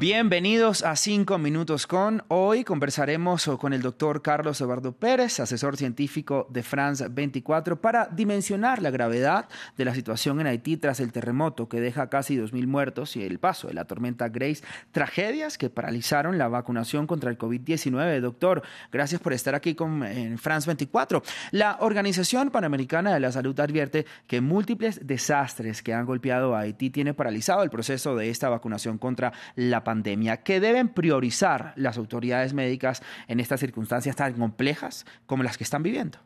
Bienvenidos a 5 Minutos con. Hoy conversaremos con el doctor Carlos Eduardo Pérez, asesor científico de France 24, para dimensionar la gravedad de la situación en Haití tras el terremoto que deja casi 2.000 muertos y el paso de la tormenta Grace. Tragedias que paralizaron la vacunación contra el COVID-19. Doctor, gracias por estar aquí con en France 24. La Organización Panamericana de la Salud advierte que múltiples desastres que han golpeado a Haití tienen paralizado el proceso de esta vacunación contra la pandemia pandemia. ¿Qué deben priorizar las autoridades médicas en estas circunstancias tan complejas como las que están viviendo?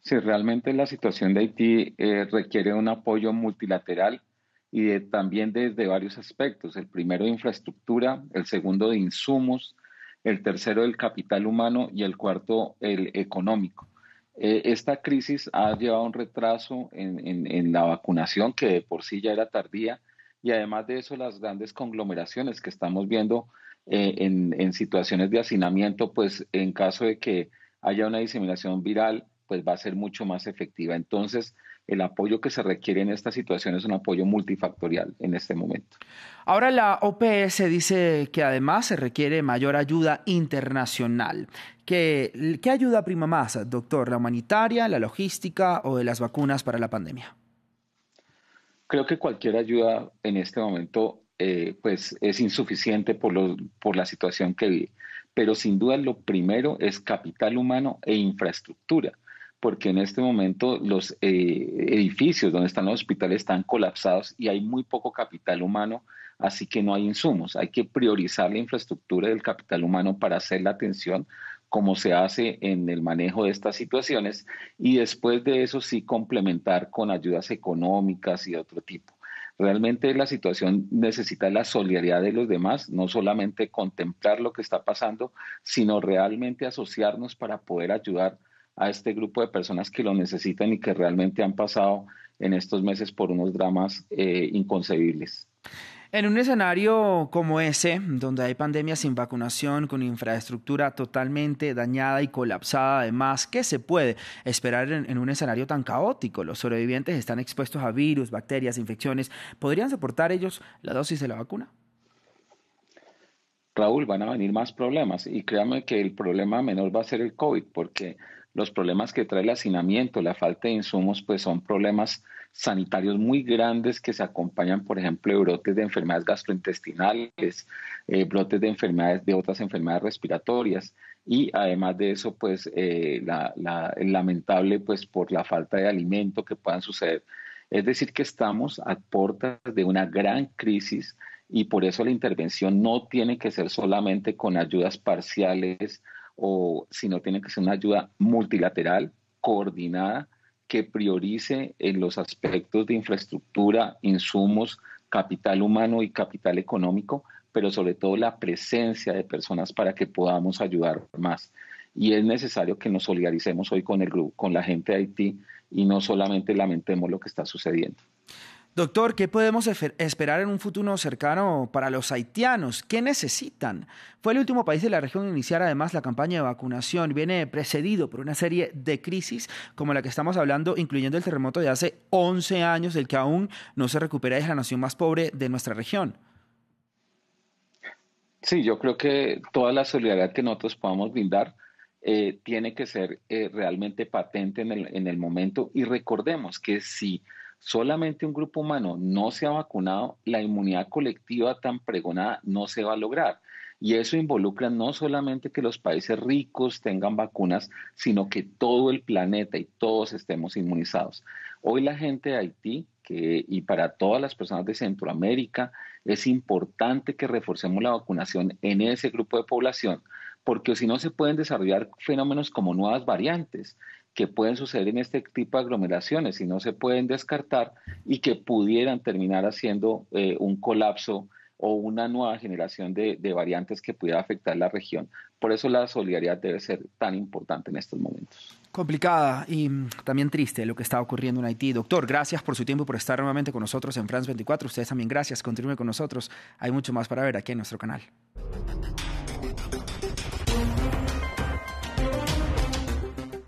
Sí, realmente la situación de Haití eh, requiere un apoyo multilateral y también desde varios aspectos. El primero de infraestructura, el segundo de insumos, el tercero del capital humano y el cuarto el económico. Eh, esta crisis ha llevado un retraso en, la vacunación que de por sí ya era tardía y además de eso las grandes conglomeraciones que estamos viendo eh, en, situaciones de hacinamiento, pues en caso de que haya una diseminación viral, pues va a ser mucho más efectiva. Entonces, el apoyo que se requiere en esta situación es un apoyo multifactorial en este momento. Ahora la OPS dice que además se requiere mayor ayuda internacional. ¿Qué, qué ayuda prima más, doctor? ¿La humanitaria, la logística o de las vacunas para la pandemia? Creo que cualquier ayuda en este momento eh, pues es insuficiente por, por la situación que vive. Pero sin duda lo primero es capital humano e infraestructura, porque en este momento los eh, edificios donde están los hospitales están colapsados y hay muy poco capital humano, así que no hay insumos. Hay que priorizar la infraestructura del capital humano para hacer la atención como se hace en el manejo de estas situaciones y después de eso sí complementar con ayudas económicas y otro tipo. Realmente la situación necesita la solidaridad de los demás, no solamente contemplar lo que está pasando, sino realmente asociarnos para poder ayudar a este grupo de personas que lo necesitan y que realmente han pasado en estos meses por unos dramas eh, inconcebibles. En un escenario como ese, donde hay pandemias sin vacunación, con infraestructura totalmente dañada y colapsada, además, ¿qué se puede esperar en, un escenario tan caótico? Los sobrevivientes están expuestos a virus, bacterias, infecciones. ¿Podrían soportar ellos la dosis de la vacuna? Raúl, van a venir más problemas y créame que el problema menor va a ser el COVID, porque los problemas que trae el hacinamiento, la falta de insumos, pues son problemas sanitarios muy grandes que se acompañan, por ejemplo, de brotes de enfermedades gastrointestinales, eh, brotes de enfermedades, de otras enfermedades respiratorias y además de eso, pues eh, lamentable, pues por la falta de alimento que puedan suceder. Es decir, que estamos a puertas de una gran crisis y por eso la intervención no tiene que ser solamente con ayudas parciales o sino tiene que ser una ayuda multilateral, coordinada, que priorice en los aspectos de infraestructura, insumos, capital humano y capital económico, pero sobre todo la presencia de personas para que podamos ayudar más. Y es necesario que nos solidaricemos hoy con el grupo, con la gente de Haití y no solamente lamentemos lo que está sucediendo. Doctor, ¿qué podemos esperar en un futuro cercano para los haitianos? ¿Qué necesitan? Fue el último país de la región en iniciar además la campaña de vacunación. Viene precedido por una serie de crisis como la que estamos hablando, incluyendo el terremoto de hace 11 años, del que aún no se recupera. Es la nación más pobre de nuestra región. Sí, yo creo que toda la solidaridad que nosotros podamos brindar eh, tiene que ser eh, realmente patente en el, en el momento. Y recordemos que si solamente un grupo humano no se ha vacunado, la inmunidad colectiva tan pregonada no se va a lograr. Y eso involucra no solamente que los países ricos tengan vacunas, sino que todo el planeta y todos estemos inmunizados. Hoy la gente de Haití que, y para todas las personas de Centroamérica es importante que reforcemos la vacunación en ese grupo de población, porque si no se pueden desarrollar fenómenos como nuevas variantes que pueden suceder en este tipo de aglomeraciones y no se pueden descartar y que pudieran terminar haciendo eh, un colapso o una nueva generación de, de, variantes que pudiera afectar la región. Por eso la solidaridad debe ser tan importante en estos momentos. Complicada y mm, también triste lo que está ocurriendo en Haití. Doctor, gracias por su tiempo, por estar nuevamente con nosotros en France 24. Ustedes también gracias. Continúen con nosotros. Hay mucho más para ver aquí en nuestro canal.